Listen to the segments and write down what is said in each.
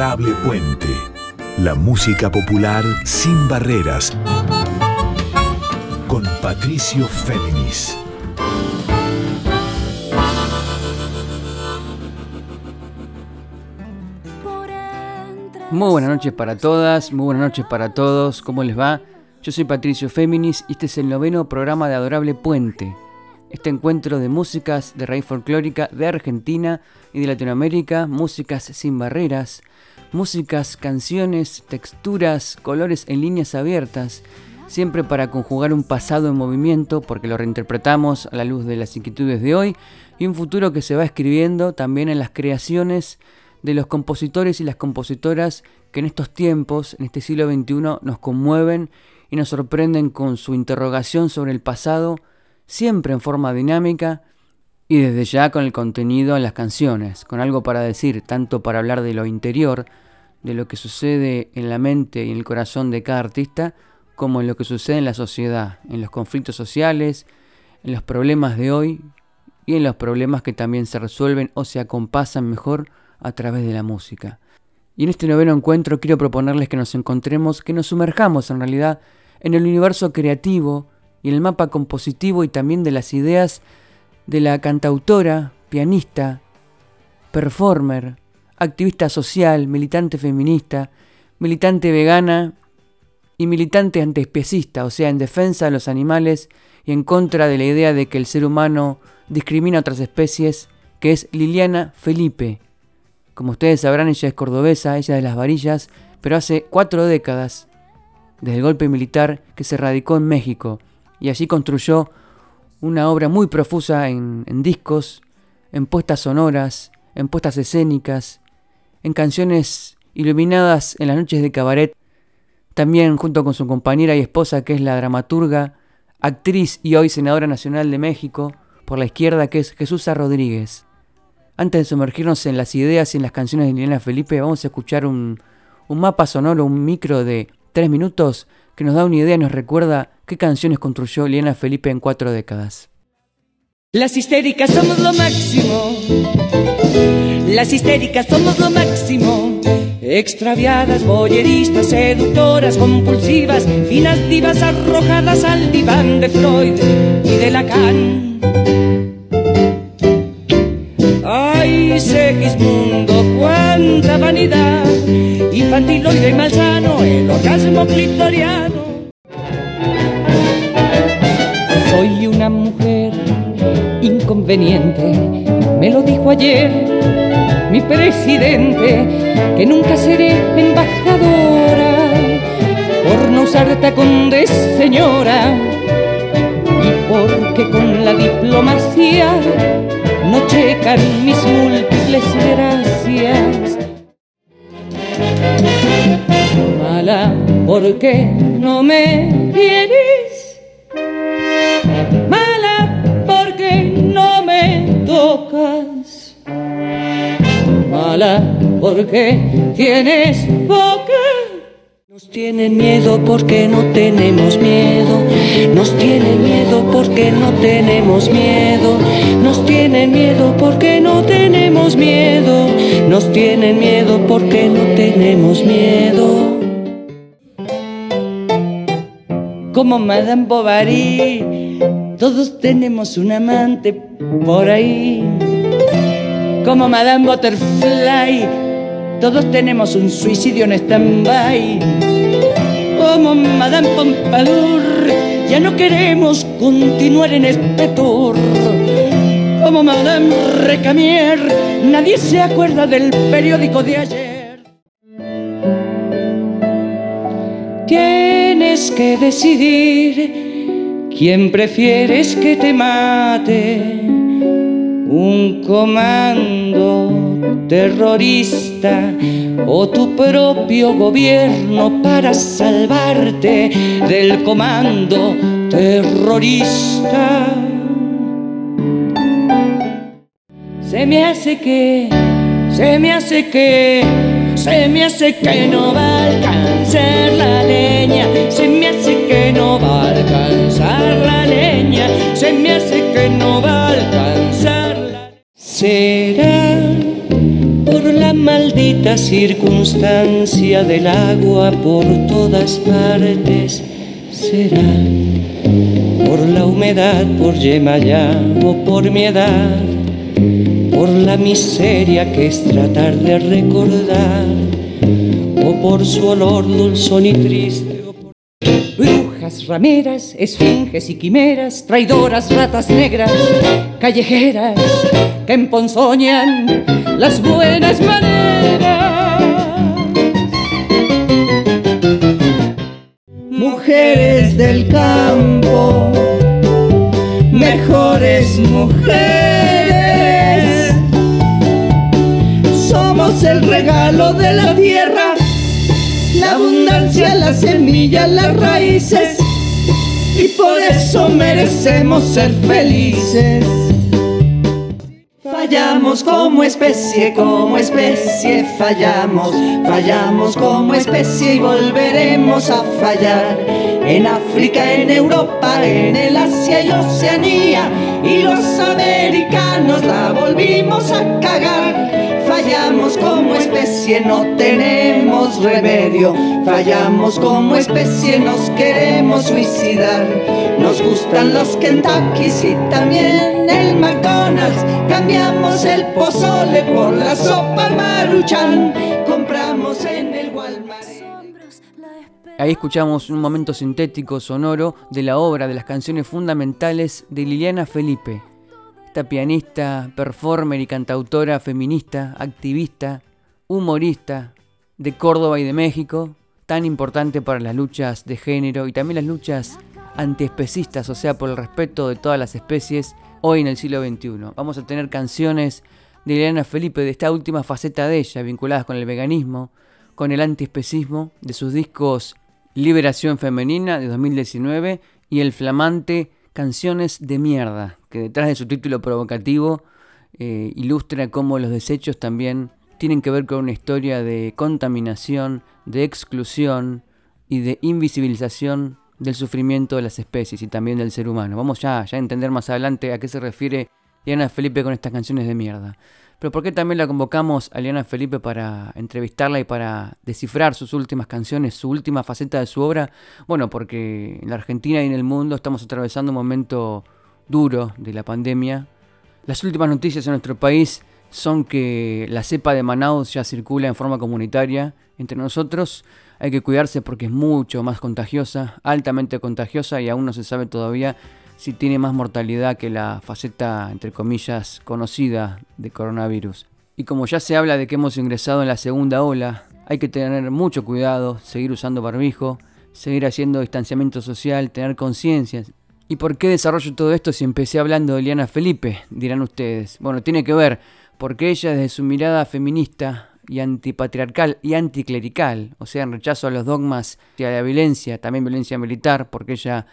Adorable Puente. La música popular sin barreras. Con Patricio Féminis. Muy buenas noches para todas, muy buenas noches para todos. ¿Cómo les va? Yo soy Patricio Féminis y este es el noveno programa de Adorable Puente. Este encuentro de músicas de raíz folclórica de Argentina y de Latinoamérica, músicas sin barreras, músicas, canciones, texturas, colores en líneas abiertas, siempre para conjugar un pasado en movimiento porque lo reinterpretamos a la luz de las inquietudes de hoy y un futuro que se va escribiendo también en las creaciones de los compositores y las compositoras que en estos tiempos, en este siglo XXI, nos conmueven y nos sorprenden con su interrogación sobre el pasado, siempre en forma dinámica y desde ya con el contenido en las canciones, con algo para decir, tanto para hablar de lo interior, de lo que sucede en la mente y en el corazón de cada artista, como en lo que sucede en la sociedad, en los conflictos sociales, en los problemas de hoy y en los problemas que también se resuelven o se acompasan mejor a través de la música. Y en este noveno encuentro quiero proponerles que nos encontremos, que nos sumerjamos en realidad en el universo creativo y en el mapa compositivo y también de las ideas de la cantautora, pianista, performer, activista social, militante feminista, militante vegana y militante antiespecista, o sea, en defensa de los animales y en contra de la idea de que el ser humano discrimina a otras especies, que es Liliana Felipe, como ustedes sabrán, ella es cordobesa, ella de las varillas, pero hace cuatro décadas, desde el golpe militar, que se radicó en México y allí construyó una obra muy profusa en, en discos, en puestas sonoras, en puestas escénicas, en canciones iluminadas en las noches de cabaret, también junto con su compañera y esposa que es la dramaturga, actriz y hoy senadora nacional de México por la izquierda que es Jesús Rodríguez. Antes de sumergirnos en las ideas y en las canciones de Liliana Felipe, vamos a escuchar un, mapa sonoro, un micro de tres minutos que nos da una idea nos recuerda qué canciones construyó Liliana Felipe en cuatro décadas. Las histéricas somos lo máximo. Las histéricas somos lo máximo. Extraviadas, boyeristas, seductoras, compulsivas, finas divas arrojadas al diván de Freud y de Lacan. Ay, Segismundo, cuánta vanidad, infantiloide y malsano, el orgasmo clitoriano. Una mujer inconveniente, me lo dijo ayer mi presidente, que nunca seré embajadora por no usar tacón de señora y porque con la diplomacia no checan mis múltiples gracias. Mala, porque no me quieres. Mala, porque no me tocas. Mala, porque tienes boca. Nos tienen miedo porque no tenemos miedo. Nos tienen miedo porque no tenemos miedo. Nos tienen miedo porque no tenemos miedo. Nos tienen miedo porque no tenemos miedo. Como Madame Bovary, todos tenemos un amante por ahí. Como Madame Butterfly todos tenemos un suicidio en stand-by. Como Madame Pompadour, ya no queremos continuar en este tour. Como Madame Recamier, nadie se acuerda del periódico de ayer. Tienes que decidir quién prefieres que te mate. Un comando terrorista o tu propio gobierno para salvarte del comando terrorista. Se me hace que, se me hace que, se me hace que no va a alcanzar la leña, se me hace que no va a alcanzar la leña, se me hace que no va a alcanzar la... Será Maldita circunstancia del agua por todas partes será por la humedad, por Yemayá o por mi edad, por la miseria que es tratar de recordar, o por su olor dulzón y triste. Rameras, esfinges y quimeras, traidoras, ratas negras, callejeras, que emponzoñan las buenas maneras. Mujeres del campo, mejores mujeres. Somos el regalo de la tierra, la semilla, las raíces. Y por eso merecemos ser felices. Fallamos como especie, como especie, fallamos, fallamos como especie y volveremos a fallar. En África, en Europa, en el Asia y Oceanía, y los americanos la volvimos a cagar. Fallamos como especie, no tenemos remedio. Fallamos como especie, nos queremos suicidar. Nos gustan los Kentuckys y también el McDonald's. Cambiamos el pozole por la sopa maruchan. Compramos en el Walmart. Ahí escuchamos un momento sintético sonoro de la obra de las canciones fundamentales de Liliana Felipe, esta pianista, performer y cantautora feminista, activista, humorista de Córdoba y de México, tan importante para las luchas de género y también las luchas antiespecistas, o sea, por el respeto de todas las especies, hoy en el siglo XXI. Vamos a tener canciones de Liliana Felipe de esta última faceta de ella, vinculadas con el veganismo, con el antiespecismo, de sus discos Liberación Femenina de 2019 y el flamante Canciones de Mierda, que detrás de su título provocativo eh, ilustra cómo los desechos también tienen que ver con una historia de contaminación, de exclusión y de invisibilización del sufrimiento de las especies y también del ser humano. Vamos ya, a entender más adelante a qué se refiere Diana Felipe con estas canciones de mierda. Pero ¿por qué también la convocamos a Liana Felipe para entrevistarla y para descifrar sus últimas canciones, su última faceta de su obra? Bueno, porque en la Argentina y en el mundo estamos atravesando un momento duro de la pandemia. Las últimas noticias en nuestro país son que la cepa de Manaus ya circula en forma comunitaria entre nosotros. Hay que cuidarse porque es mucho más contagiosa, altamente contagiosa y aún no se sabe todavía si tiene más mortalidad que la faceta, entre comillas, conocida de coronavirus. Y como ya se habla de que hemos ingresado en la segunda ola, hay que tener mucho cuidado, seguir usando barbijo, seguir haciendo distanciamiento social, tener conciencia. ¿Y por qué desarrollo todo esto si empecé hablando de Liana Felipe? Dirán ustedes. Bueno, tiene que ver porque ella desde su mirada feminista y antipatriarcal y anticlerical, o sea, en rechazo a los dogmas y a la violencia, también violencia militar, porque ella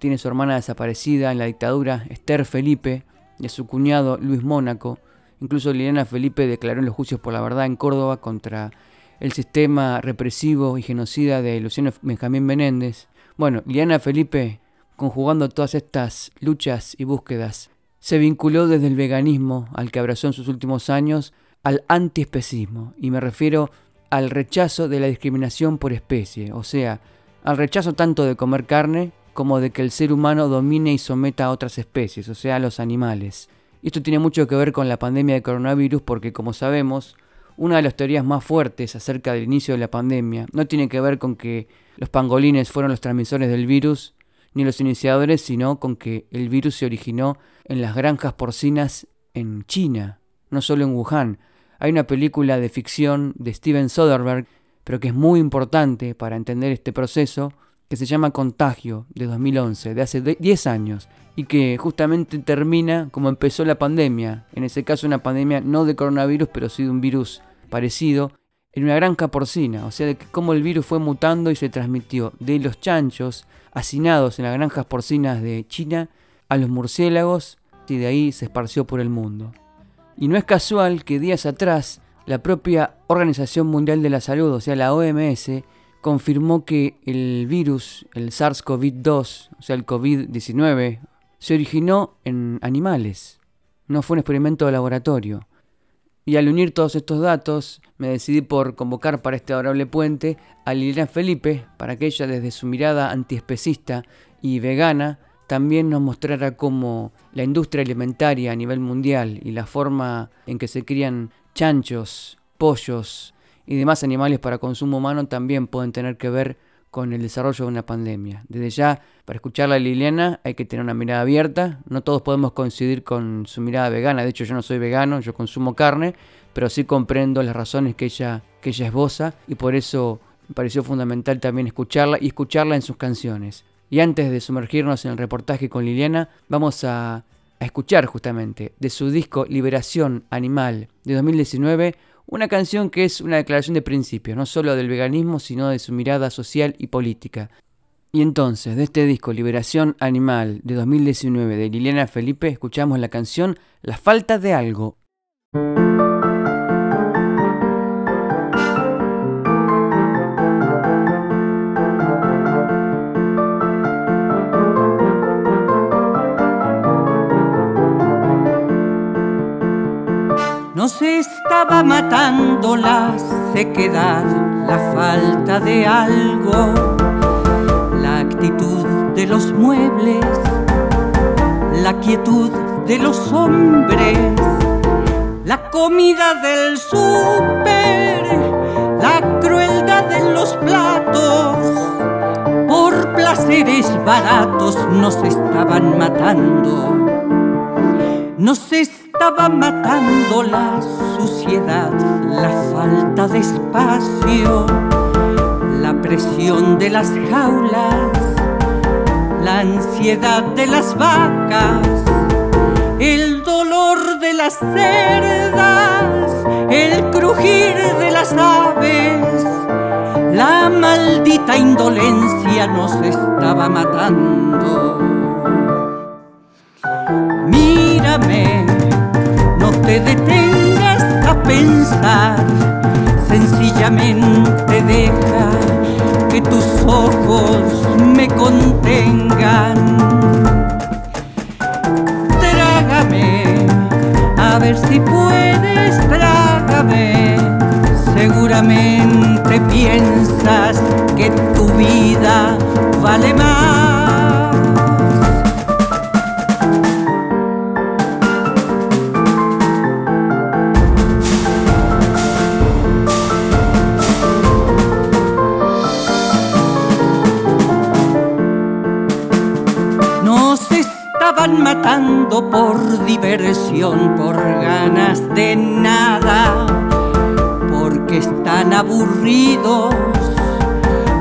tiene su hermana desaparecida en la dictadura, Esther Felipe, y a su cuñado Luis Mónaco. Incluso Liliana Felipe declaró en los juicios por la verdad en Córdoba contra el sistema represivo y genocida de Luciano Benjamín Menéndez. Bueno, Liliana Felipe, conjugando todas estas luchas y búsquedas, se vinculó desde el veganismo, al que abrazó en sus últimos años, al antiespecismo, y me refiero al rechazo de la discriminación por especie, o sea, al rechazo tanto de comer carne como de que el ser humano domine y someta a otras especies, o sea, a los animales. Y esto tiene mucho que ver con la pandemia de coronavirus porque, como sabemos, una de las teorías más fuertes acerca del inicio de la pandemia no tiene que ver con que los pangolines fueron los transmisores del virus ni los iniciadores, sino con que el virus se originó en las granjas porcinas en China, no solo en Wuhan. Hay una película de ficción de Steven Soderbergh, pero que es muy importante para entender este proceso, que se llama Contagio de 2011, de hace 10 años, y que justamente termina como empezó la pandemia, en ese caso una pandemia no de coronavirus, pero sí de un virus parecido, en una granja porcina, o sea, de cómo el virus fue mutando y se transmitió de los chanchos hacinados en las granjas porcinas de China a los murciélagos y de ahí se esparció por el mundo. Y no es casual que días atrás la propia Organización Mundial de la Salud, o sea, la OMS, confirmó que el virus, el SARS-CoV-2, o sea, el COVID-19, se originó en animales. No fue un experimento de laboratorio. Y al unir todos estos datos, me decidí por convocar para este adorable puente a Liliana Felipe para que ella desde su mirada antiespecista y vegana también nos mostrara cómo la industria alimentaria a nivel mundial y la forma en que se crían chanchos, pollos y demás animales para consumo humano también pueden tener que ver con el desarrollo de una pandemia. Desde ya, para escucharla a Liliana hay que tener una mirada abierta. No todos podemos coincidir con su mirada vegana. De hecho, yo no soy vegano, yo consumo carne, pero sí comprendo las razones que ella, que ella esboza y por eso me pareció fundamental también escucharla y escucharla en sus canciones. Y antes de sumergirnos en el reportaje con Liliana, vamos a, a escuchar justamente de su disco Liberación Animal de 2019 una canción que es una declaración de principios, no solo del veganismo, sino de su mirada social y política. Y entonces, de este disco Liberación Animal de 2019 de Liliana Felipe, escuchamos la canción La falta de algo. La sequedad, la falta de algo, la actitud de los muebles, la quietud de los hombres, la comida del súper, la crueldad de los platos. Por placeres baratos nos estaban matando. Nos estaba matando la suciedad, la falta de espacio, la presión de las jaulas, la ansiedad de las vacas, el dolor de las cerdas, el crujir de las aves. La maldita indolencia nos estaba matando. No te detengas a pensar, sencillamente deja que tus ojos me contengan. Trágame, a ver si puedes, trágame. Seguramente piensas que tu vida vale más.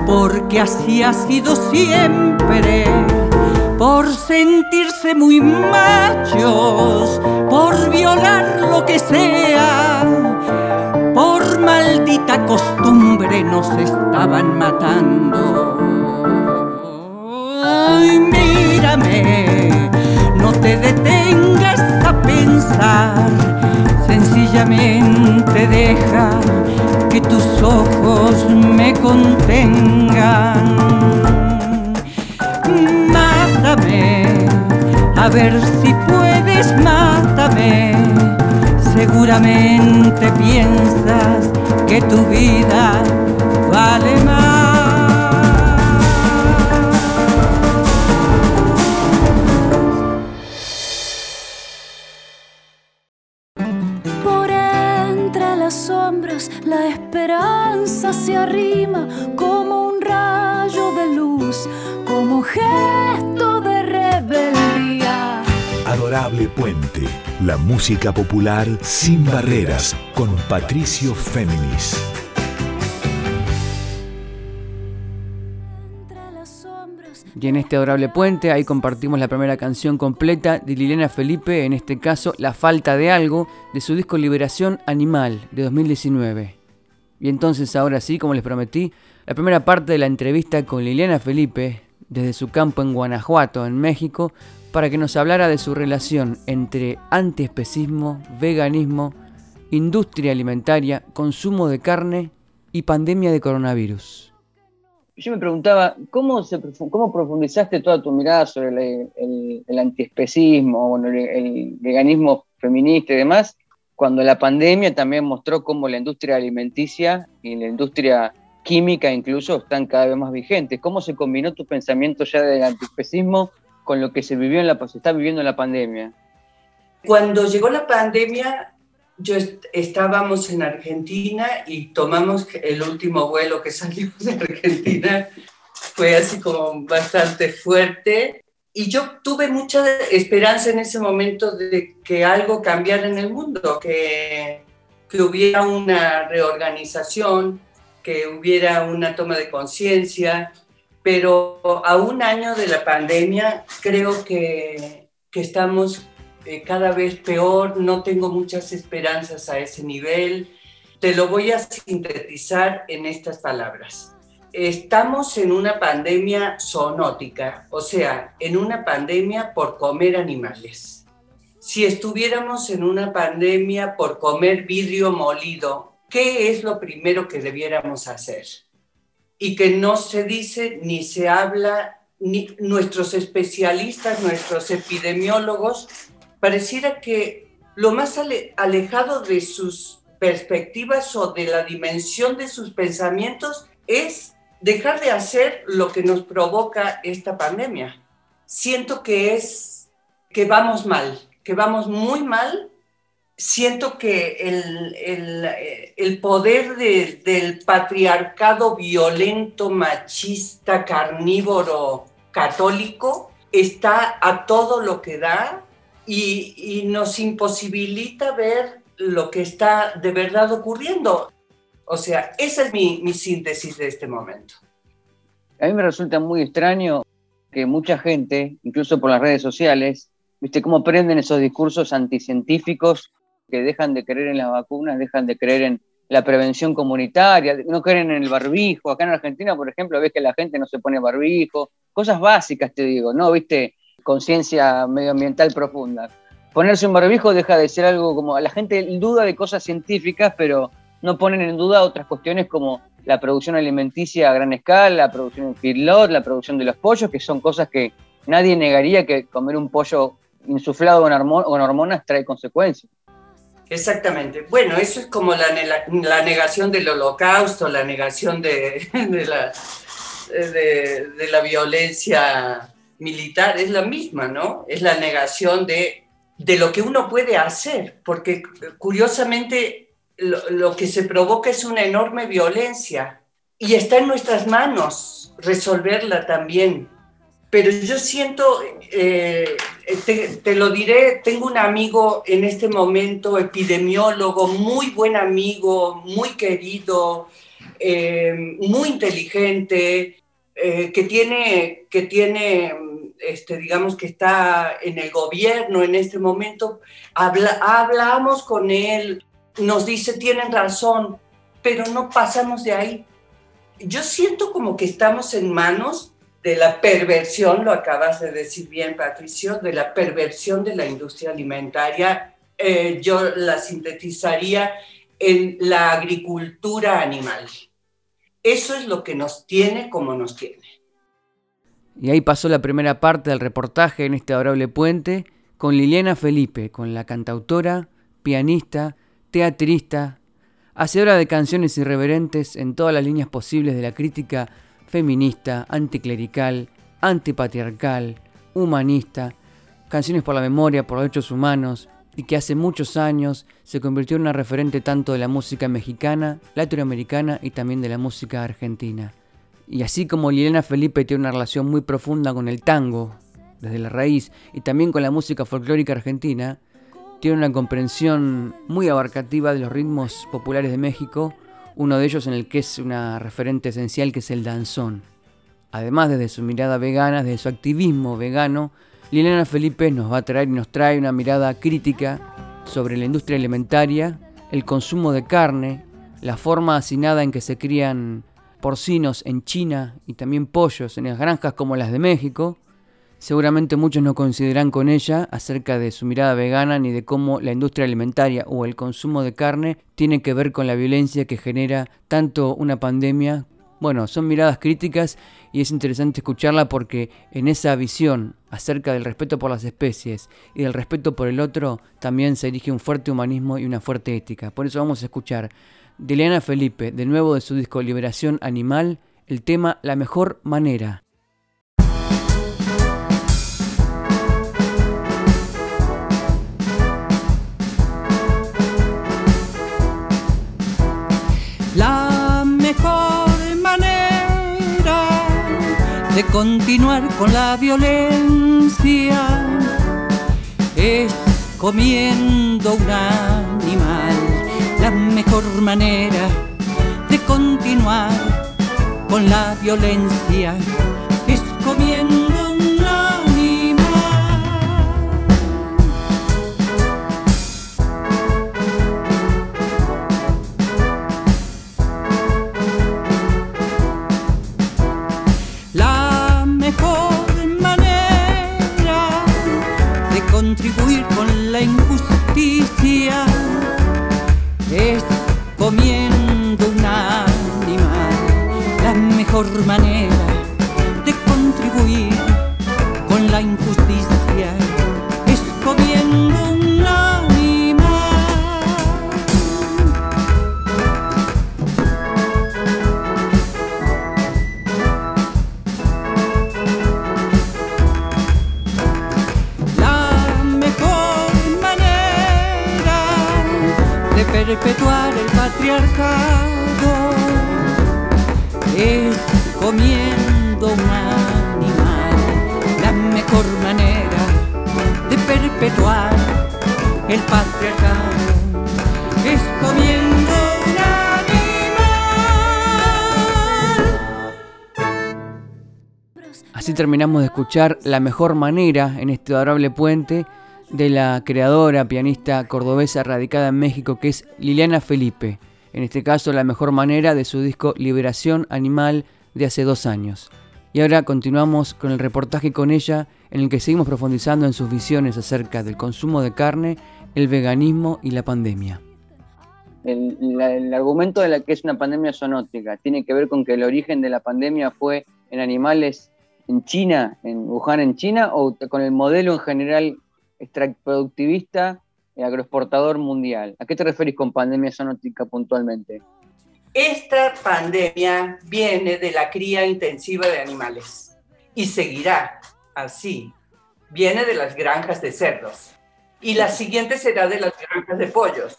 Porque así ha sido siempre, por sentirse muy machos, por violar lo que sea, por maldita costumbre nos estaban matando. Ay, mírame no te detengas a pensar, sencillamente deja que tus ojos me contengan. Mátame, a ver si puedes, mátame. Seguramente piensas que tu vida vale más. La música popular sin barreras, con Patricio Féminis. Y en este adorable puente, ahí compartimos la primera canción completa de Liliana Felipe, en este caso La falta de algo, de su disco Liberación Animal de 2019. Y entonces ahora sí, como les prometí, la primera parte de la entrevista con Liliana Felipe, desde su campo en Guanajuato, en México, para que nos hablara de su relación entre antiespecismo, veganismo, industria alimentaria, consumo de carne y pandemia de coronavirus. Yo me preguntaba, ¿cómo, se, cómo profundizaste toda tu mirada sobre el, antiespecismo, el, el veganismo feminista y demás, cuando la pandemia también mostró cómo la industria alimenticia y la industria química incluso están cada vez más vigentes. ¿Cómo se combinó tu pensamiento ya del antiespecismo con lo que se vivió en la se está viviendo en la pandemia? Cuando llegó la pandemia, yo estábamos en Argentina y tomamos el último vuelo que salimos de Argentina. Fue así como bastante fuerte y yo tuve mucha esperanza en ese momento de que algo cambiara en el mundo, que, que hubiera una reorganización, que hubiera una toma de conciencia, pero a un año de la pandemia creo que, que estamos eh, cada vez peor, no tengo muchas esperanzas a ese nivel. Te lo voy a sintetizar en estas palabras estamos en una pandemia zoonótica, o sea, en una pandemia por comer animales. Si estuviéramos en una pandemia por comer vidrio molido, ¿qué es lo primero que debiéramos hacer? Y que no se dice ni se habla, ni nuestros especialistas, nuestros epidemiólogos, pareciera que lo más alejado de sus perspectivas o de la dimensión de sus pensamientos es dejar de hacer lo que nos provoca esta pandemia. Siento que es que vamos mal, que vamos muy mal. Siento que el, poder del patriarcado violento, machista, carnívoro, católico, está a todo lo que da y, y nos imposibilita ver lo que está de verdad ocurriendo. O sea, esa es mi, síntesis de este momento. A mí me resulta muy extraño que mucha gente, incluso por las redes sociales, viste cómo prenden esos discursos anticientíficos que dejan de creer en las vacunas, dejan de creer en la prevención comunitaria, no creen en el barbijo. Acá en Argentina, por ejemplo, ves que la gente no se pone barbijo, cosas básicas te digo, ¿no? Viste, conciencia medioambiental profunda. Ponerse un barbijo deja de ser algo como, la gente duda de cosas científicas, pero no ponen en duda otras cuestiones como la producción alimenticia a gran escala, la producción en feedlot, la producción de los pollos, que son cosas que nadie negaría que comer un pollo insuflado con, hormonas trae consecuencias. Exactamente. Bueno, eso es como la, la negación del holocausto, la negación de, la, de, la, violencia militar, es la misma, ¿no? Es la negación de, lo que uno puede hacer, porque curiosamente lo, que se provoca es una enorme violencia y está en nuestras manos resolverla también. Pero yo siento, eh, te, lo diré, tengo un amigo en este momento, epidemiólogo, muy buen amigo, muy querido, eh, muy inteligente, eh, que tiene, que tiene este, digamos que está en el gobierno en este momento. Habla, hablamos con él, nos dice, tienen razón, pero no pasamos de ahí. Yo siento como que estamos en manos de la perversión, lo acabas de decir bien, Patricio, de la perversión de la industria alimentaria. Eh, yo la sintetizaría en la agricultura animal. Eso es lo que nos tiene como nos tiene. Y ahí pasó la primera parte del reportaje en este adorable puente con Liliana Felipe, con la cantautora, pianista, teatrista, hacedora de canciones irreverentes en todas las líneas posibles de la crítica feminista, anticlerical, antipatriarcal, humanista, canciones por la memoria, por los derechos humanos, y que hace muchos años se convirtió en una referente tanto de la música mexicana, latinoamericana y también de la música argentina. Y así como Liliana Felipe tiene una relación muy profunda con el tango, desde la raíz, y también con la música folclórica argentina, tiene una comprensión muy abarcativa de los ritmos populares de México, uno de ellos en el que es una referente esencial que es el danzón. Además, desde su mirada vegana, desde su activismo vegano, Liliana Felipe nos va a traer y nos trae una mirada crítica sobre la industria alimentaria, el consumo de carne, la forma hacinada en que se crían porcinos en China y también pollos en las granjas como las de México, Seguramente muchos no coincidirán con ella acerca de su mirada vegana ni de cómo la industria alimentaria o el consumo de carne tiene que ver con la violencia que genera tanto una pandemia Bueno, son miradas críticas y es interesante escucharla porque en esa visión acerca del respeto por las especies y del respeto por el otro también se erige un fuerte humanismo y una fuerte ética. Por eso vamos a escuchar de Felipe, de nuevo de su disco Liberación Animal, el tema La mejor manera. De continuar con la violencia es comiendo un animal. La mejor manera de continuar con la violencia mejor manera de contribuir con la injusticia es comiendo un animal. perpetuar el patriarcado es comiendo un animal. La mejor manera de perpetuar el patriarcado es comiendo un animal. Así terminamos de escuchar La mejor manera en este adorable puente de la creadora, pianista cordobesa radicada en México, que es Liliana Felipe. En este caso, la mejor manera de su disco Liberación Animal de hace dos años. Y ahora continuamos con el reportaje con ella, en el que seguimos profundizando en sus visiones acerca del consumo de carne, el veganismo y la pandemia. El, argumento de la que es una pandemia zoonótica tiene que ver con que el origen de la pandemia fue en animales en China, en Wuhan, en China, o con el modelo en general extraproductivista y agroexportador mundial. ¿A qué te referís con pandemia zoonótica puntualmente? Esta pandemia viene de la cría intensiva de animales y seguirá así. Viene de las granjas de cerdos y la siguiente será de las granjas de pollos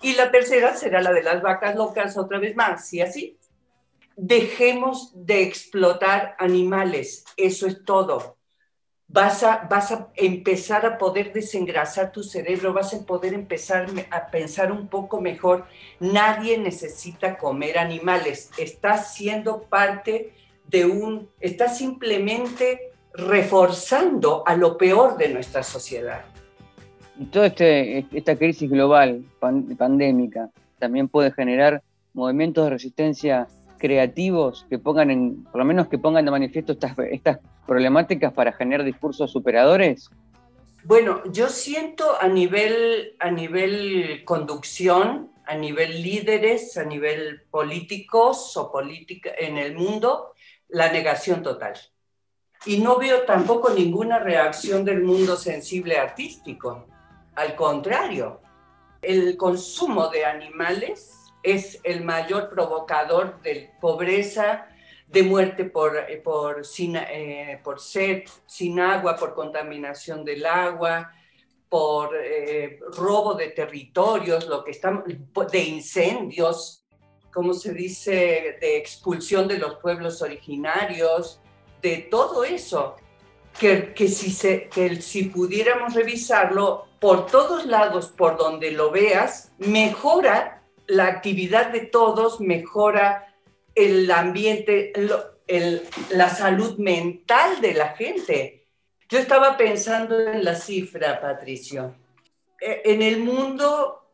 y la tercera será la de las vacas locas otra vez más y así. Dejemos de explotar animales, eso es todo vas a, vas a empezar a poder desengrasar tu cerebro, vas a poder empezar a pensar un poco mejor. Nadie necesita comer animales, estás siendo parte de un, estás simplemente reforzando a lo peor de nuestra sociedad. Y toda este, esta crisis global, pandémica, también puede generar movimientos de resistencia creativos que pongan en, por lo menos que pongan de manifiesto estas, estas problemáticas para generar discursos superadores? Bueno, yo siento a nivel, a nivel conducción, a nivel líderes, a nivel políticos o política en el mundo, la negación total. Y no veo tampoco ninguna reacción del mundo sensible artístico. Al contrario, el consumo de animales es el mayor provocador de pobreza, de muerte por, eh, por, sin, eh, por sed, sin agua, por contaminación del agua, por eh, robo de territorios, lo que estamos, de incendios, como se dice, de expulsión de los pueblos originarios, de todo eso, que, que, si, se, que si pudiéramos revisarlo, por todos lados, por donde lo veas, mejora la actividad de todos, mejora el ambiente, la salud mental de la gente. Yo estaba pensando en la cifra, Patricio. E, en el mundo,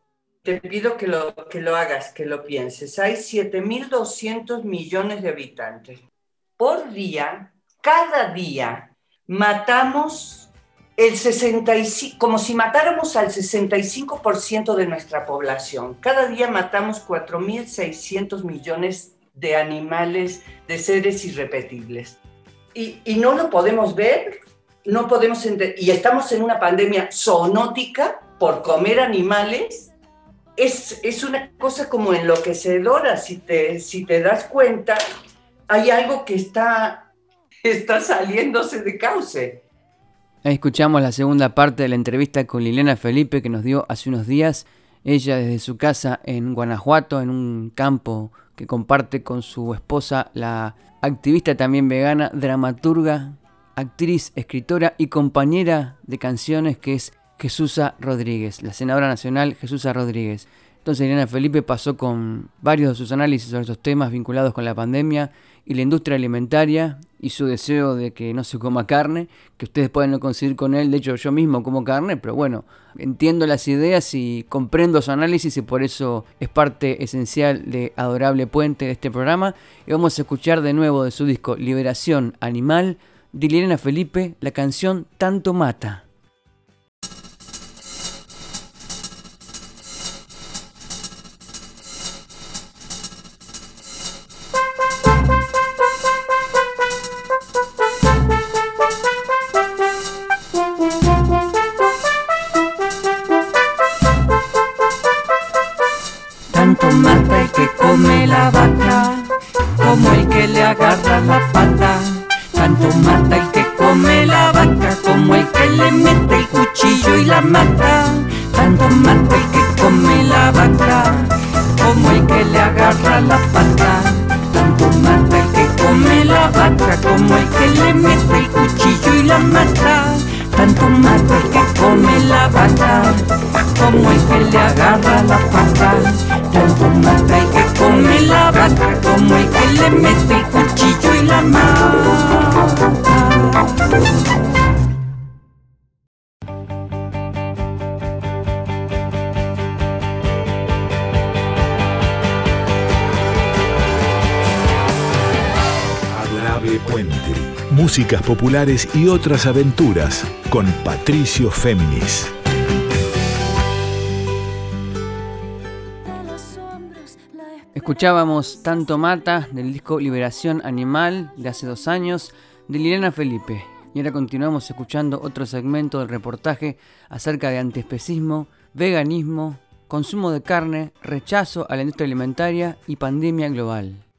te pido que lo, que lo hagas, que lo pienses, hay 7.200 millones de habitantes. Por día, cada día, matamos el 65, como si matáramos al 65% de nuestra población. Cada día matamos 4.600 millones de animales, de seres irrepetibles. Y, no lo podemos ver, no podemos entender, y estamos en una pandemia zoonótica por comer animales, es, es una cosa como enloquecedora, si te, si te das cuenta, hay algo que está, está saliéndose de cauce. Escuchamos la segunda parte de la entrevista con Liliana Felipe que nos dio hace unos días. Ella desde su casa en Guanajuato, en un campo que comparte con su esposa, la activista también vegana, dramaturga, actriz, escritora y compañera de canciones que es Jesusa Rodríguez, la senadora nacional Jesusa Rodríguez. Entonces Liliana Felipe pasó con varios de sus análisis sobre estos temas vinculados con la pandemia y la industria alimentaria y su deseo de que no se coma carne, que ustedes pueden no coincidir con él, de hecho yo mismo como carne, pero bueno, entiendo las ideas y comprendo su análisis y por eso es parte esencial de Adorable Puente de este programa. Y vamos a escuchar de nuevo de su disco Liberación Animal de Liliana Felipe la canción Tanto Mata. Músicas populares y otras aventuras con Patricio Féminis. Escuchábamos Tanto Mata del disco Liberación Animal de hace dos años de Liliana Felipe. Y ahora continuamos escuchando otro segmento del reportaje acerca de antiespecismo, veganismo, consumo de carne, rechazo a la industria alimentaria y pandemia global.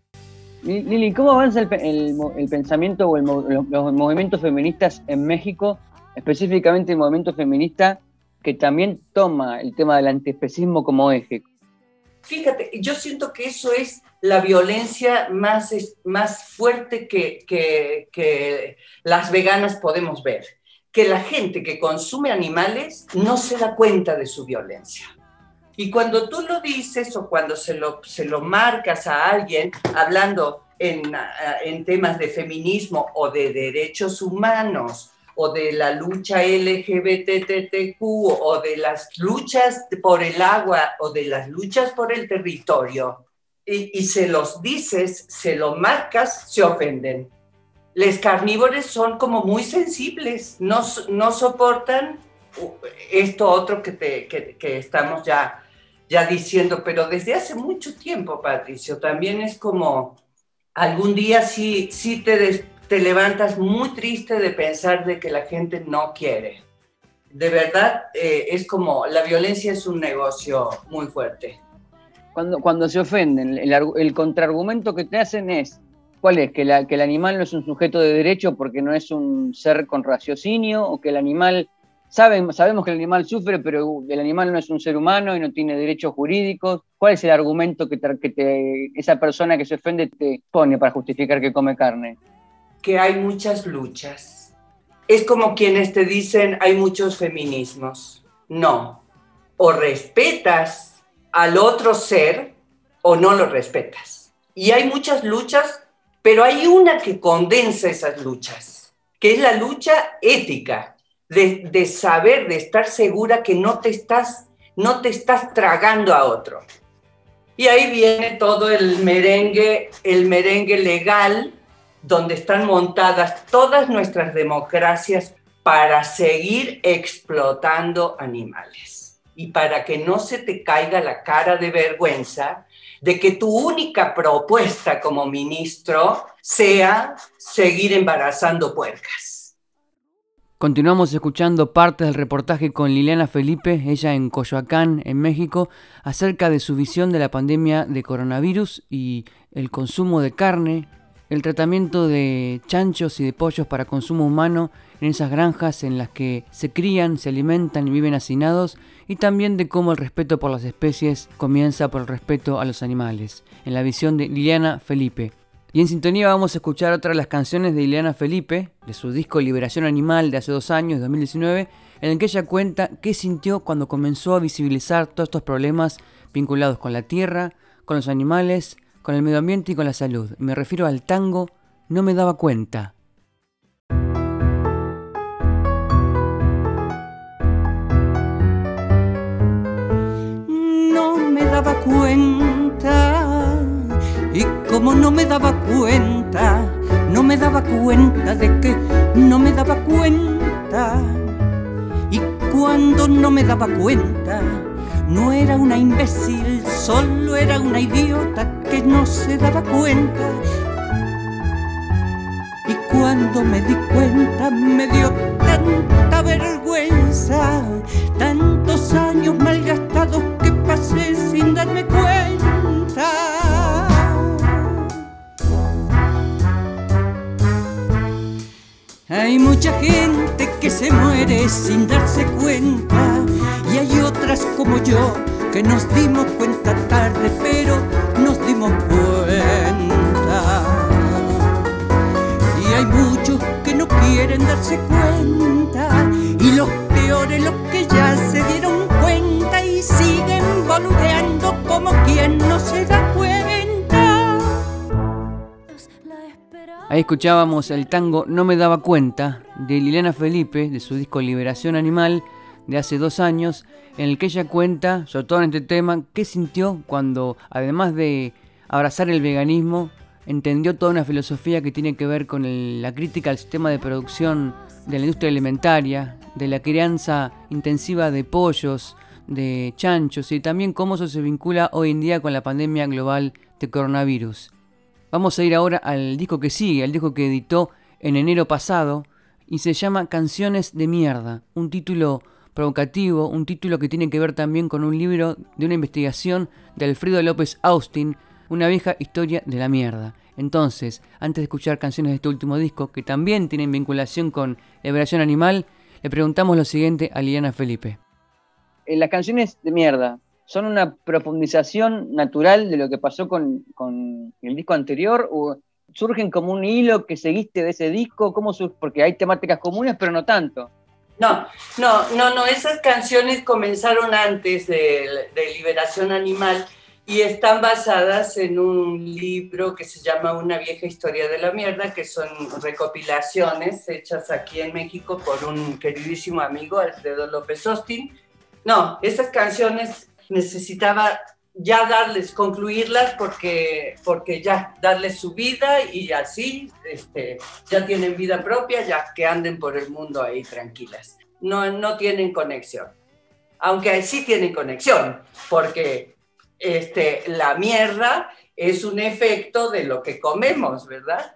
Lili, ¿cómo avanza el, pensamiento o los, movimientos feministas en México, específicamente el movimiento feminista que también toma el tema del antiespecismo como eje? Fíjate, yo siento que eso es la violencia más, más fuerte que, que las veganas podemos ver, que la gente que consume animales no se da cuenta de su violencia. Y cuando tú lo dices o cuando se lo, se lo marcas a alguien hablando en, en temas de feminismo o de derechos humanos o de la lucha LGBTQ o de las luchas por el agua o de las luchas por el territorio, y, y se los dices, se lo marcas, se ofenden. Los carnívoros son como muy sensibles, no, no soportan esto otro que, te, que, estamos ya ya diciendo, pero desde hace mucho tiempo, Patricio, también es como algún día sí, sí te, te levantas muy triste de pensar de que la gente no quiere. De verdad, eh, es como la violencia es un negocio muy fuerte. Cuando, cuando se ofenden, el, el contraargumento que te hacen es, ¿cuál es? Que, la, que el animal no es un sujeto de derecho porque no es un ser con raciocinio, o que el animal sabemos que el animal sufre, pero el animal no es un ser humano y no tiene derechos jurídicos. ¿Cuál es el argumento que, que esa persona que se ofende te pone para justificar que come carne? Que hay muchas luchas. Es como quienes te dicen hay muchos feminismos. No. O respetas al otro ser o no lo respetas. Y hay muchas luchas, pero hay una que condensa esas luchas, que es la lucha ética de, saber, de estar segura que no te, estás, no te estás tragando a otro. Y ahí viene todo el merengue, el merengue legal, donde están montadas todas nuestras democracias para seguir explotando animales. y para que no se te caiga la cara de vergüenza de que tu única propuesta como ministro sea seguir embarazando puercas. Continuamos escuchando parte del reportaje con Liliana Felipe, ella en Coyoacán, en México, acerca de su visión de la pandemia de coronavirus y el consumo de carne, el tratamiento de chanchos y de pollos para consumo humano en esas granjas en las que se crían, se alimentan y viven hacinados, y también de cómo el respeto por las especies comienza por el respeto a los animales, en la visión de Liliana Felipe. Y en sintonía vamos a escuchar otra de las canciones de Liliana Felipe, de su disco Liberación Animal de hace dos años, 2019, en el que ella cuenta qué sintió cuando comenzó a visibilizar todos estos problemas vinculados con la tierra, con los animales, con el medio ambiente y con la salud. Me refiero al tango No me daba cuenta. daba cuenta y como no me daba cuenta, no me daba cuenta de que no me daba cuenta y cuando no me daba cuenta no era una imbécil, solo era una idiota que no se daba cuenta. Y cuando me di cuenta me dio tanta vergüenza, tantos años malgastados que pasé sin darme cuenta. Hay mucha gente que se muere sin darse cuenta y hay otras como yo que nos dimos cuenta tarde, pero nos dimos cuenta. Y hay muchos que no quieren darse cuenta y los peores los que ya se dieron cuenta y siguen boludeando como quien no se da cuenta. Ahí escuchábamos el tango No me daba cuenta de Liliana Felipe de su disco Liberación Animal de hace dos años, en el que ella cuenta, sobre todo en este tema, qué sintió cuando, además de abrazar el veganismo, entendió toda una filosofía que tiene que ver con la crítica al sistema de producción de la industria alimentaria, de la crianza intensiva de pollos, de chanchos y también cómo eso se vincula hoy en día con la pandemia global de coronavirus. Vamos a ir ahora al disco que sigue, al disco que editó en enero pasado y se llama Canciones de Mierda, un título provocativo, un título que tiene que ver también con un libro de una investigación de Alfredo López Austin, una vieja historia de la mierda. Entonces, antes de escuchar canciones de este último disco, que también tienen vinculación con Liberación Animal, le preguntamos lo siguiente a Liliana Felipe. Eh, las canciones de mierda son una profundización natural de lo que pasó con, el disco anterior o surgen como un hilo que seguiste de ese disco, ¿Cómo porque hay temáticas comunes, pero no tanto. No, no, no, no, esas canciones comenzaron antes de, Liberación Animal y están basadas en un libro que se llama Una vieja historia de la mierda, que son recopilaciones hechas aquí en México por un queridísimo amigo, Alfredo López Austin. No, esas canciones necesitaba ya darles, concluirlas porque, porque ya darles su vida y así este, ya tienen vida propia, ya que anden por el mundo ahí tranquilas. No, no tienen conexión. Aunque sí tienen conexión, porque este, la mierda es un efecto de lo que comemos, ¿verdad?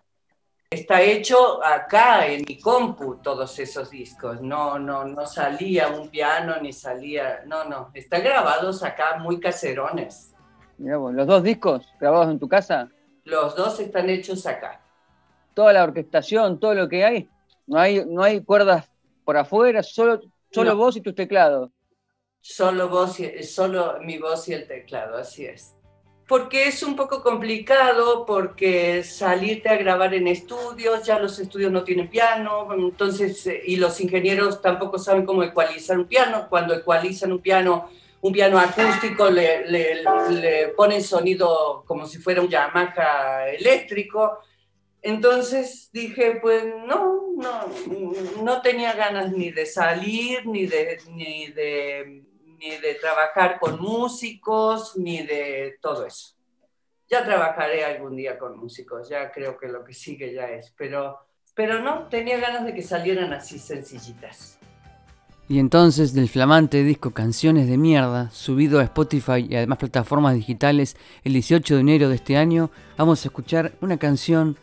Está hecho acá en mi compu todos esos discos. No, no, no salía un piano ni salía. No, no. Están grabados acá muy caserones. ¿los dos discos grabados en tu casa? Los dos están hechos acá. Toda la orquestación, todo lo que hay. No hay, no hay cuerdas por afuera, solo, solo vos y tus teclados. Solo vos, solo mi voz y el teclado, así es porque es un poco complicado, porque salirte a grabar en estudios, ya los estudios no tienen piano, entonces, eh, y los ingenieros tampoco saben cómo ecualizar un piano, cuando ecualizan un piano, un piano acústico, le, le, ponen sonido como si fuera un Yamaha eléctrico. Entonces dije, pues no, no, no tenía ganas ni de salir, ni de, ni de ni de trabajar con músicos, ni de todo eso. Ya trabajaré algún día con músicos, ya creo que lo que sigue ya es, pero, pero no, tenía ganas de que salieran así sencillitas. Y entonces del flamante disco Canciones de Mierda, subido a Spotify y además plataformas digitales el 18 de enero de este año, vamos a escuchar una canción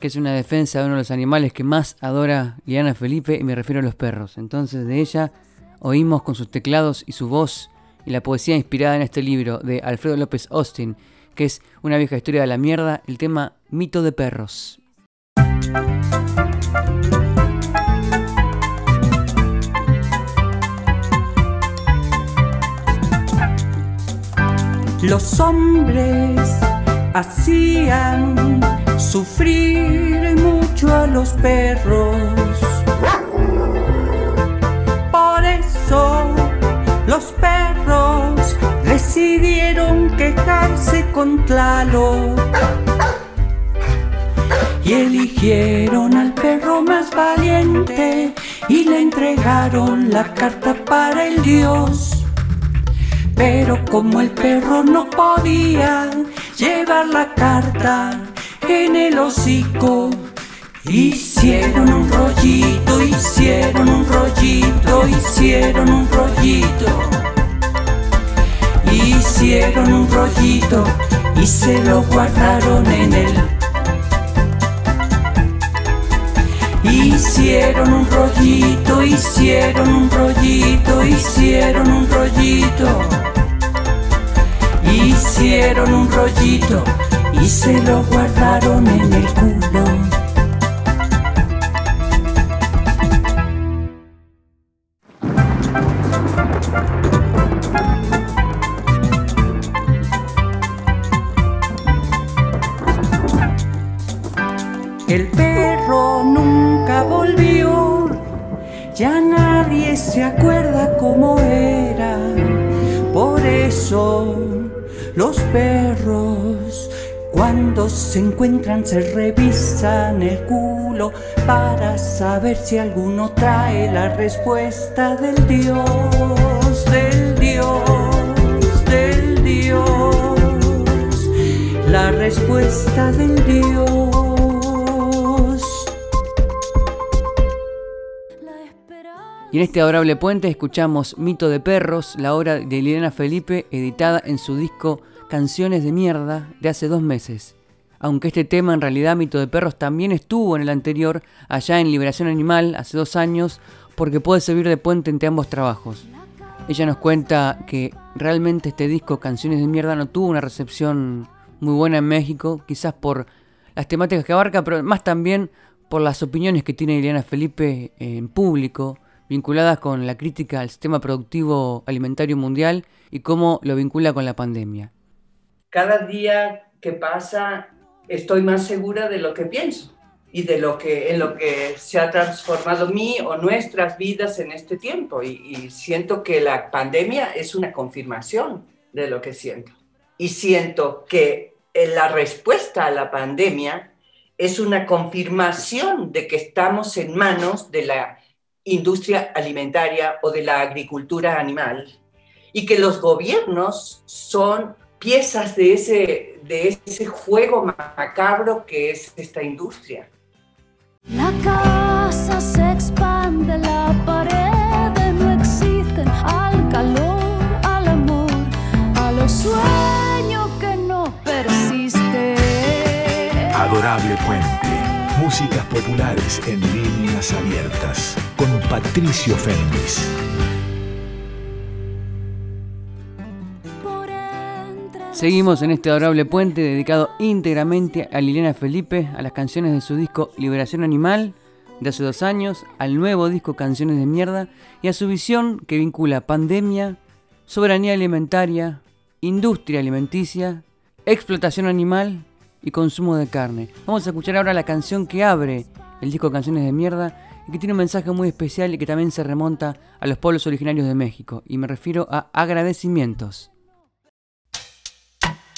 que es una defensa de uno de los animales que más adora Liana Felipe y me refiero a los perros. Entonces de ella oímos con sus teclados y su voz y la poesía inspirada en este libro de Alfredo López Austin, que es una vieja historia de la mierda, el tema Mito de Perros. Los hombres hacían sufrir mucho a los perros. Los perros decidieron quejarse con Tlaloc y eligieron al perro más valiente y le entregaron la carta para el dios. Pero como el perro no podía llevar la carta en el hocico, hicieron un rollito, hicieron un rollito, hicieron un rollito. Hicieron un rollito y se lo guardaron en el Hicieron un rollito, hicieron un rollito, hicieron un rollito. Hicieron un rollito y se lo guardaron en el culo. Se encuentran se revisan el culo para saber si alguno trae la respuesta del Dios, del Dios, del Dios, la respuesta del Dios. Y en este adorable puente escuchamos Mito de Perros, la obra de Liliana Felipe, editada en su disco Canciones de Mierda de hace dos meses. Aunque este tema en realidad Mito de Perros también estuvo en el anterior, allá en Liberación Animal, hace dos años, porque puede servir de puente entre ambos trabajos. Ella nos cuenta que realmente este disco Canciones de Mierda no tuvo una recepción muy buena en México, quizás por las temáticas que abarca, pero más también por las opiniones que tiene Liliana Felipe en público, vinculadas con la crítica al sistema productivo alimentario mundial y cómo lo vincula con la pandemia. Cada día que pasa estoy más segura de lo que pienso y de lo que en lo que se ha transformado mi o nuestras vidas en este tiempo. Y, y siento que la pandemia es una confirmación de lo que siento. Y siento que la respuesta a la pandemia es una confirmación de que estamos en manos de la industria alimentaria o de la agricultura animal y que los gobiernos son piezas de ese, de ese juego macabro que es esta industria. La casa se expande, la pared no existen al calor, al amor, a los sueños que no persisten. Adorable Puente. Músicas populares en líneas abiertas con Patricio Féminis. Seguimos en este adorable puente dedicado íntegramente a Liliana Felipe, a las canciones de su disco Liberación Animal de hace dos años, al nuevo disco Canciones de Mierda y a su visión que vincula pandemia, soberanía alimentaria, industria alimenticia, explotación animal y consumo de carne. Vamos a escuchar ahora la canción que abre el disco Canciones de Mierda y que tiene un mensaje muy especial y que también se remonta a los pueblos originarios de México. Y me refiero a agradecimientos.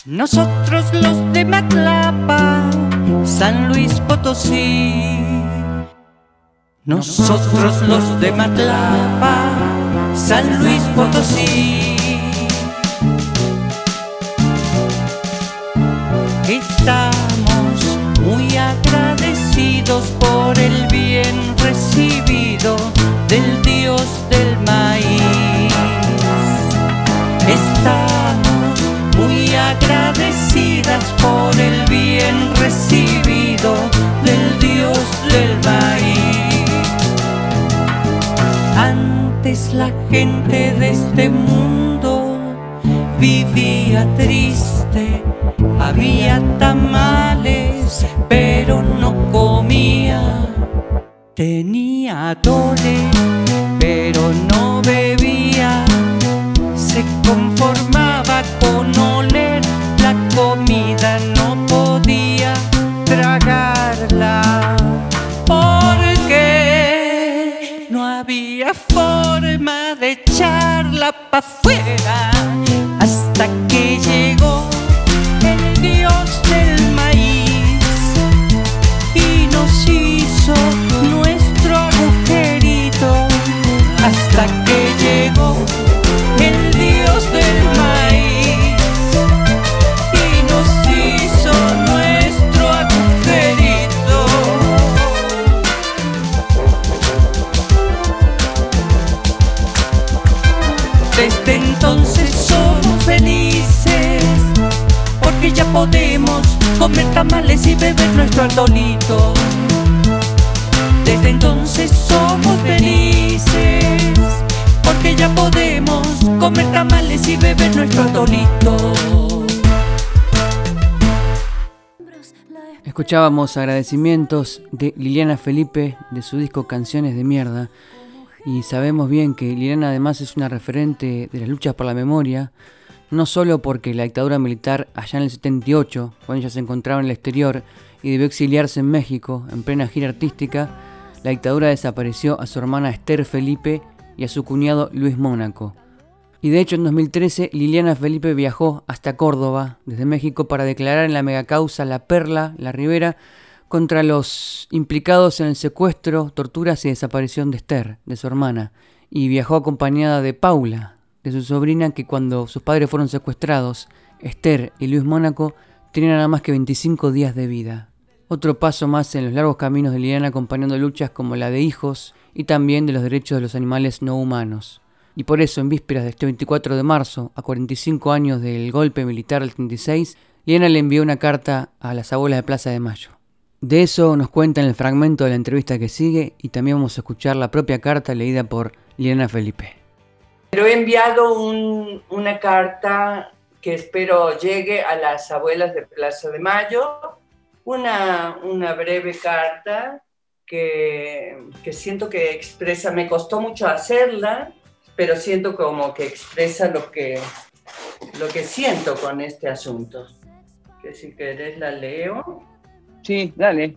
Nosotros los de Maclapa, San Luis Potosí. Nosotros los de Maclapa, San Luis Potosí. Estamos muy agradecidos por el bien recibido gente de este mundo vivía triste, había tamales, pero no comía. Tenía dole, Escuchábamos agradecimientos de Liliana Felipe de su disco Canciones de Mierda. Y sabemos bien que Liliana además es una referente de las luchas por la memoria, no solo porque la dictadura militar allá en el 78, cuando ella se encontraba en el exterior y debió exiliarse en México en plena gira artística, la dictadura desapareció a su hermana Esther Felipe y a su cuñado Luis Mónaco. Y de hecho en 2013 Liliana Felipe viajó hasta Córdoba desde México para declarar en la megacausa La Perla, La Ribera, contra los implicados en el secuestro, torturas y desaparición de Esther, de su hermana, y viajó acompañada de Paula, de su sobrina, que cuando sus padres fueron secuestrados, Esther y Luis Mónaco tenían nada más que 25 días de vida. Otro paso más en los largos caminos de Liliana acompañando luchas como la de hijos y también de los derechos de los animales no humanos. Y por eso, en vísperas de este 24 de marzo, a 45 años del golpe militar del 36, Liliana le envió una carta a las abuelas de Plaza de Mayo. De eso nos cuenta en el fragmento de la entrevista que sigue y también vamos a escuchar la propia carta leída por Liliana Felipe. Pero he enviado un- una carta que espero llegue a las abuelas de Plaza de Mayo, una, una breve carta que, que siento que expresa, me costó mucho hacerla, pero siento como que expresa lo que, lo que siento con este asunto. Que si querés la leo. Sí, dale.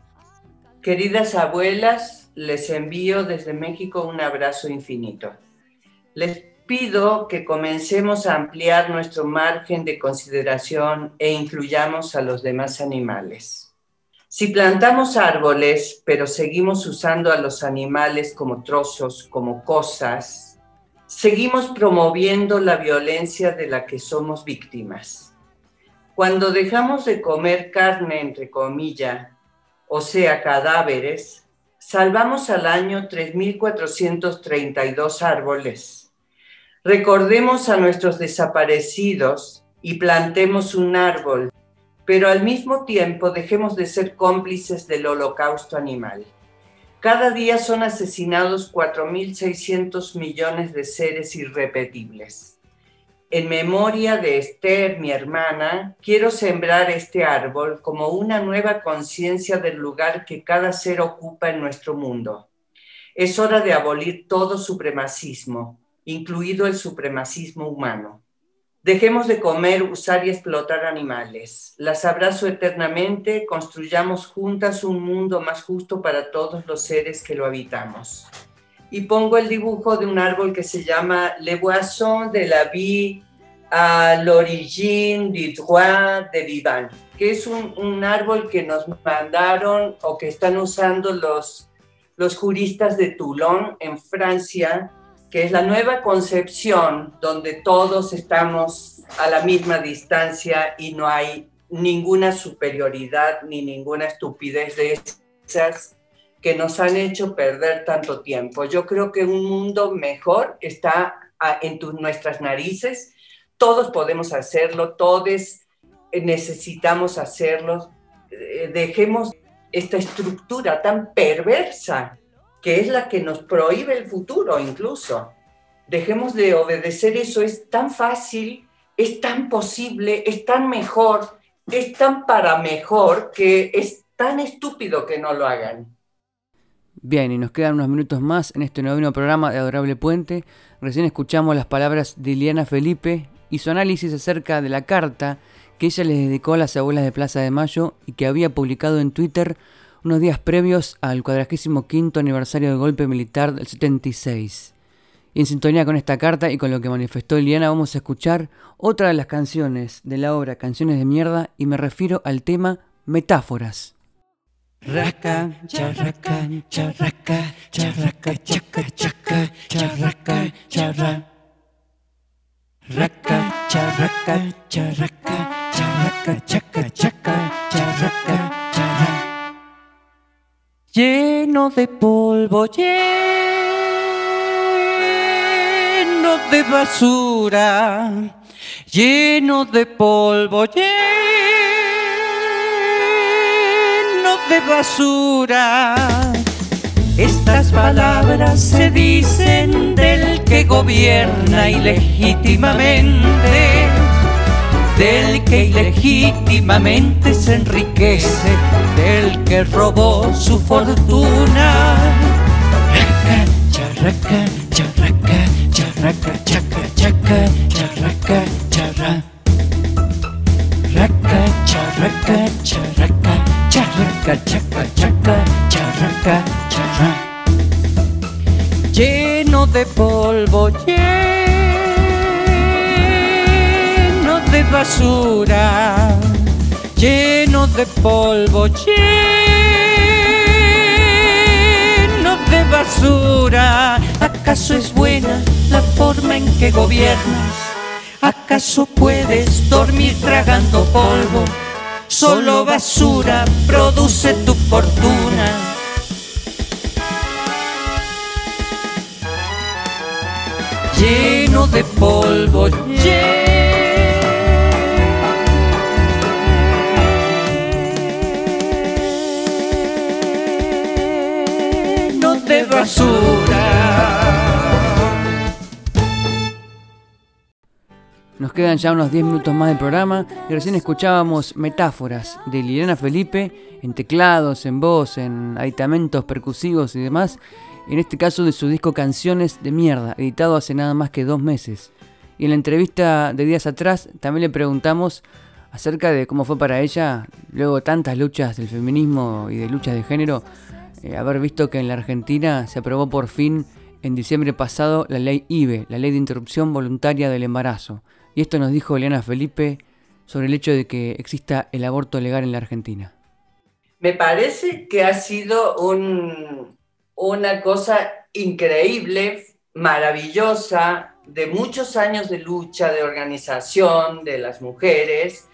Queridas abuelas, les envío desde México un abrazo infinito. Les pido que comencemos a ampliar nuestro margen de consideración e incluyamos a los demás animales. Si plantamos árboles, pero seguimos usando a los animales como trozos, como cosas, seguimos promoviendo la violencia de la que somos víctimas. Cuando dejamos de comer carne, entre comillas, o sea, cadáveres, salvamos al año 3.432 árboles. Recordemos a nuestros desaparecidos y plantemos un árbol, pero al mismo tiempo dejemos de ser cómplices del holocausto animal. Cada día son asesinados 4.600 millones de seres irrepetibles. En memoria de Esther, mi hermana, quiero sembrar este árbol como una nueva conciencia del lugar que cada ser ocupa en nuestro mundo. Es hora de abolir todo supremacismo, incluido el supremacismo humano. Dejemos de comer, usar y explotar animales. Las abrazo eternamente, construyamos juntas un mundo más justo para todos los seres que lo habitamos y pongo el dibujo de un árbol que se llama Le Boisson de la Vie à l'origine du droit de vivant, que es un, un, árbol que nos mandaron o que están usando los, los juristas de Toulon en Francia, que es la nueva concepción donde todos estamos a la misma distancia y no hay ninguna superioridad ni ninguna estupidez de esas que nos han hecho perder tanto tiempo. Yo creo que un mundo mejor está en tu, nuestras narices. Todos podemos hacerlo, todos necesitamos hacerlo. eh, dejemos esta estructura tan perversa que es la que nos prohíbe el futuro incluso. Dejemos de obedecer eso, es tan fácil, es tan posible, es tan mejor, es tan para mejor que es tan estúpido que no lo hagan. Bien, y nos quedan unos minutos más en este noveno programa de Adorable Puente. Recién escuchamos las palabras de Liliana Felipe y su análisis acerca de la carta que ella les dedicó a las abuelas de Plaza de Mayo y que había publicado en Twitter unos días previos al 45 aniversario del golpe militar del 76. Y en sintonía con esta carta y con lo que manifestó Liliana vamos a escuchar otra de las canciones de la obra Canciones de Mierda y me refiero al tema Metáforas. Raca, charraca, charraca, charraca, chaca, chaca, charraca, charra. Raca, charraca, charraca, charraca, chaca, chaca, charraca, charra. Lleno de polvo, lleno de basura, lleno de polvo, lleno de basura. Estas palabras se dicen del que gobierna ilegítimamente, del que ilegítimamente se enriquece, del que robó su fortuna. Raca, charraca, charraca, charraca, chaca, chaca, charraca, charra. Raca, charraca, charraca charraca, chaca, chaca, charraca, charra. Lleno de polvo, lleno de basura, lleno de polvo, lleno de basura. ¿Acaso es buena la forma en que gobiernas? ¿Acaso puedes dormir tragando polvo? solo basura produce tu fortuna. Lleno de polvo, lleno Nos quedan ya unos 10 minutos más del programa y recién escuchábamos metáforas de Liliana Felipe en teclados, en voz, en aditamentos percusivos y demás. En este caso de su disco Canciones de Mierda, editado hace nada más que dos meses. Y en la entrevista de días atrás también le preguntamos acerca de cómo fue para ella, luego tantas luchas del feminismo y de luchas de género, eh, haber visto que en la Argentina se aprobó por fin en diciembre pasado la ley IBE, la ley de interrupción voluntaria del embarazo. Y esto nos dijo Eliana Felipe sobre el hecho de que exista el aborto legal en la Argentina. Me parece que ha sido una cosa increíble, maravillosa, de muchos años de lucha, de organización de las mujeres.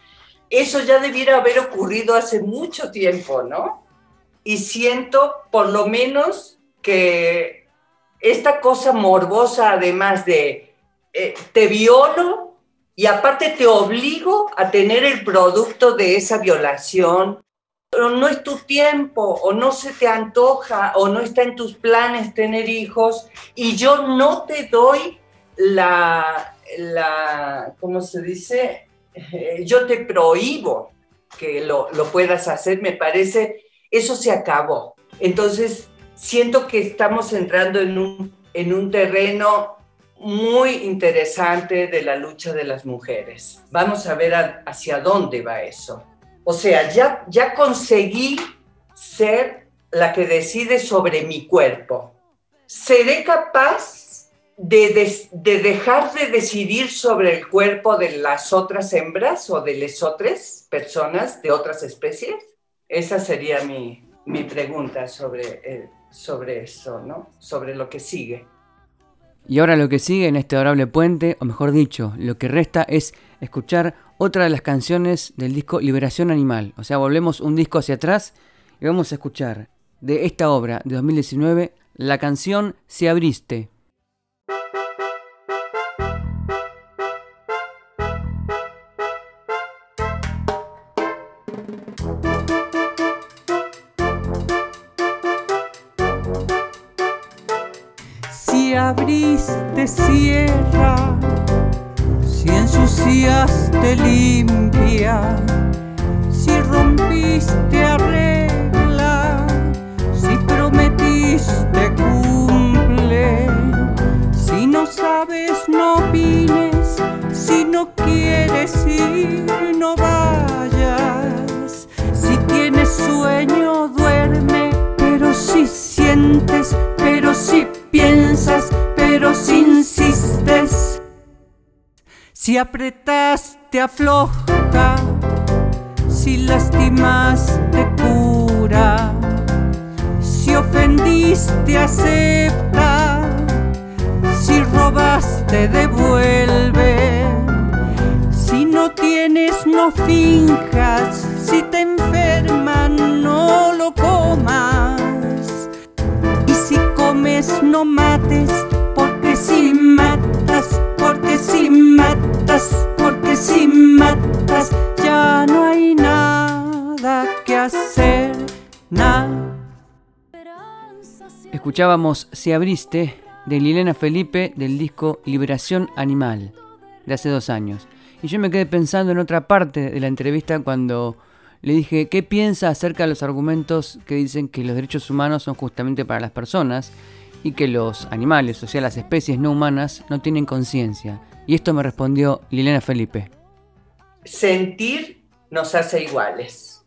Eso ya debiera haber ocurrido hace mucho tiempo, ¿no? Y siento por lo menos que esta cosa morbosa, además de eh, te violo, y aparte te obligo a tener el producto de esa violación. O no es tu tiempo, o no se te antoja, o no está en tus planes tener hijos, y yo no te doy la, la ¿cómo se dice? Eh, yo te prohíbo que lo, lo puedas hacer, me parece, eso se acabó. Entonces, siento que estamos entrando en un, en un terreno muy interesante de la lucha de las mujeres. Vamos a ver hacia dónde va eso. O sea, ya, ya conseguí ser la que decide sobre mi cuerpo. ¿Seré capaz de, de, dejar de decidir sobre el cuerpo de las otras hembras o de las otras personas de otras especies? Esa sería mi, mi pregunta sobre, eh, sobre eso, ¿no? Sobre lo que sigue. Y ahora lo que sigue en este adorable puente, o mejor dicho, lo que resta es escuchar otra de las canciones del disco Liberación Animal. O sea, volvemos un disco hacia atrás y vamos a escuchar de esta obra de 2019 la canción Si abriste. Abriste cierra, si ensuciaste limpia, si rompiste arregla, si prometiste cumple, si no sabes no opines, si no quieres ir no vayas, si tienes sueño duerme, pero si sientes, pero si piensas, si insistes. Si apretas, te afloja. Si lastimas, te cura. Si ofendiste, acepta. Si robaste, devuelve. Si no tienes, no finjas. Si te enferman, no lo comas no mates, porque si porque si matas, porque si matas, ya no hay nada que hacer. Escuchábamos Si abriste de Liliana Felipe del disco Liberación Animal de hace dos años. Y yo me quedé pensando en otra parte de la entrevista cuando le dije, ¿qué piensa acerca de los argumentos que dicen que los derechos humanos son justamente para las personas y que los animales, o sea, las especies no humanas, no tienen conciencia. Y esto me respondió Liliana Felipe. Sentir nos hace iguales.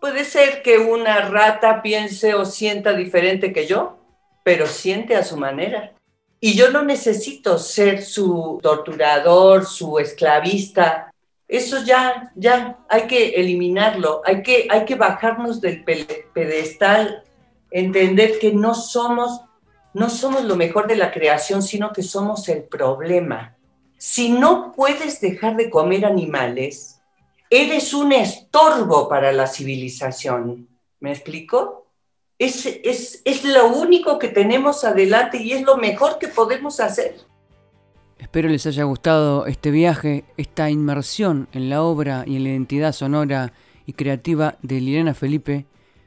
Puede ser que una rata piense o sienta diferente que yo, pero siente a su manera. Y yo no necesito ser su torturador, su esclavista. Eso ya, ya, hay que eliminarlo, hay que, hay que bajarnos del pedestal, entender que no somos no somos lo mejor de la creación, sino que somos el problema. Si no puedes dejar de comer animales, eres un estorbo para la civilización. ¿Me explico? Es, es, es lo único que tenemos adelante y es lo mejor que podemos hacer. Espero les haya gustado este viaje, esta inmersión en la obra y en la identidad sonora y creativa de Liliana Felipe,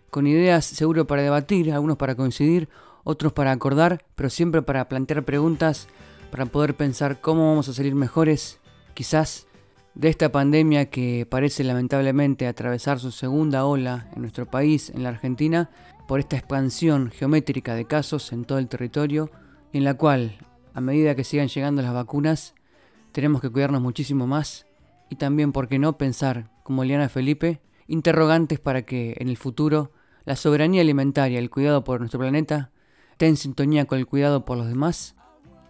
con ideas seguro para debatir, algunos para coincidir, otros para acordar, pero siempre para plantear preguntas, para poder pensar cómo vamos a salir mejores, quizás, de esta pandemia que parece lamentablemente atravesar su segunda ola en nuestro país, en la Argentina, por esta expansión geométrica de casos en todo el territorio, en la cual, a medida que sigan llegando las vacunas, tenemos que cuidarnos muchísimo más y también, ¿por qué no?, pensar, como Liana Felipe, interrogantes para que en el futuro la soberanía alimentaria, el cuidado por nuestro planeta, en sintonía con el cuidado por los demás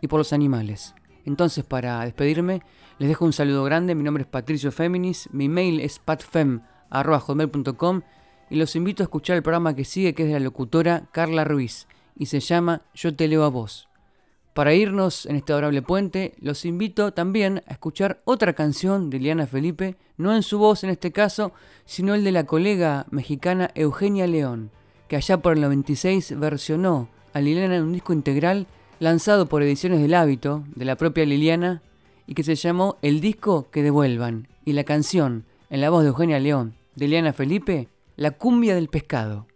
y por los animales. Entonces, para despedirme, les dejo un saludo grande. Mi nombre es Patricio Féminis, mi mail es patfem.com y los invito a escuchar el programa que sigue, que es de la locutora Carla Ruiz y se llama Yo te leo a vos. Para irnos en este adorable puente, los invito también a escuchar otra canción de Liana Felipe, no en su voz en este caso, sino el de la colega mexicana Eugenia León, que allá por el 96 versionó a Liliana en un disco integral lanzado por Ediciones del Hábito, de la propia Liliana, y que se llamó El disco que devuelvan, y la canción, en la voz de Eugenia León, de Liliana Felipe, La cumbia del pescado.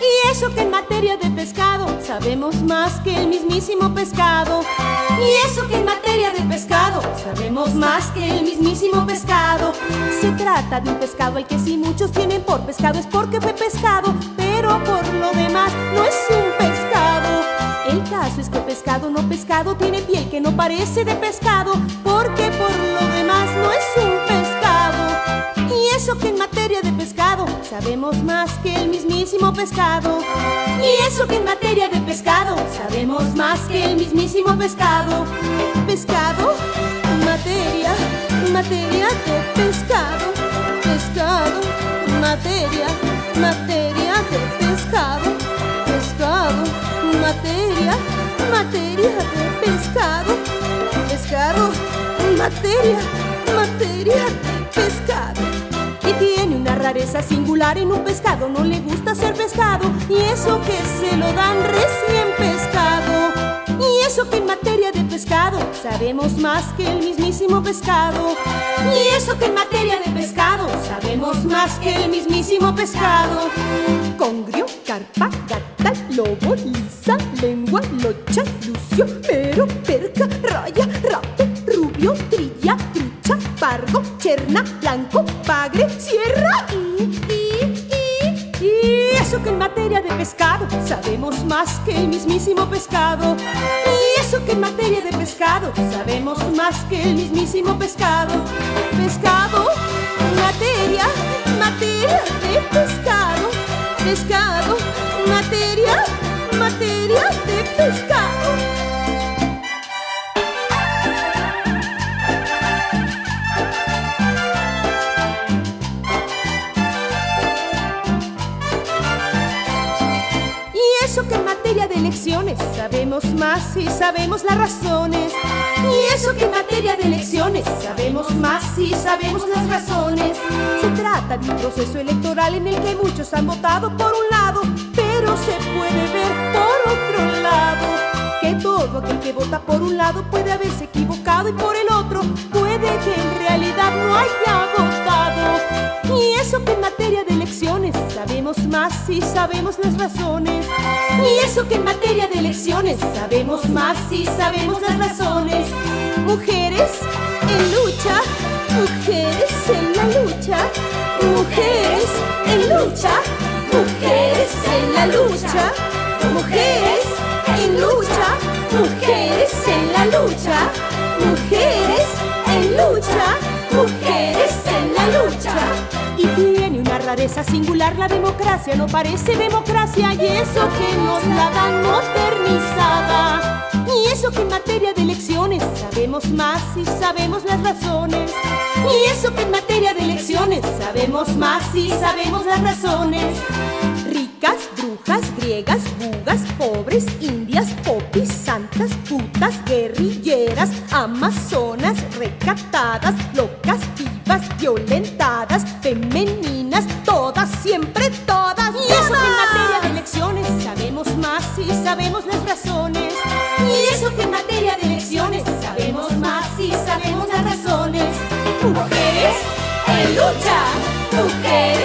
Y eso que en materia de pescado sabemos más que el mismísimo pescado. Y eso que en materia de pescado sabemos más que el mismísimo pescado. Se trata de un pescado al que si muchos tienen por pescado es porque fue pescado, pero por lo demás no es un pescado. El caso es que pescado no pescado tiene piel que no parece de pescado, porque por lo demás no es un pescado. Y eso que en materia de pescado sabemos más que el mismísimo pescado. Y eso que en materia de pescado sabemos más que el mismísimo pescado. Pescado, materia, materia de pescado. Pescado, materia, materia de pescado. Pescado, materia, materia de pescado. Pescado, materia, materia de pescado rareza singular en un pescado, no le gusta ser pescado y eso que se lo dan recién pescado y eso que en materia de pescado sabemos más que el mismísimo pescado. Y eso que en materia de pescado sabemos más que el mismísimo pescado. Congrio, carpa, gata, lobo, lisa, lengua, locha, lucio, mero, perca, raya, rato, rubio, trilla, trucha, pargo, cherna, blanco, pagre, sierra y y eso que en materia de pescado sabemos más que el mismísimo pescado. Y eso que en materia de pescado sabemos más que el mismísimo pescado. Pescado, materia, materia de pescado. Pescado, materia, materia de pescado. De elecciones sabemos más y sabemos las razones. Y eso que en materia de elecciones sabemos más y sabemos las razones. Se trata de un proceso electoral en el que muchos han votado por un lado, pero se puede ver por otro lado que todo aquel que vota por un lado puede haberse equivocado y por el otro puede que en realidad no haya votado. Y eso que en materia de elecciones sabemos más y sabemos las razones. Y eso que en materia de elecciones sabemos más y sabemos las razones. Mujeres en lucha, mujeres en la lucha, mujeres en lucha, mujeres en la lucha, mujeres en lucha, mujeres en la lucha, mujeres en lucha, mujeres rareza singular, la democracia no parece democracia y eso que nos la dan modernizada. Y eso que en materia de elecciones sabemos más y sabemos las razones. Y eso que en materia de elecciones sabemos más y sabemos las razones. Ricas, brujas, griegas, bugas, pobres, indias, popis, santas, putas, guerrilleras, amazonas, recatadas, locas, vivas, violentadas, femeninas, siempre todas. Y eso que en materia de elecciones sabemos más y sabemos las razones. Y eso que en materia de elecciones sabemos más y sabemos las razones. Mujeres en lucha.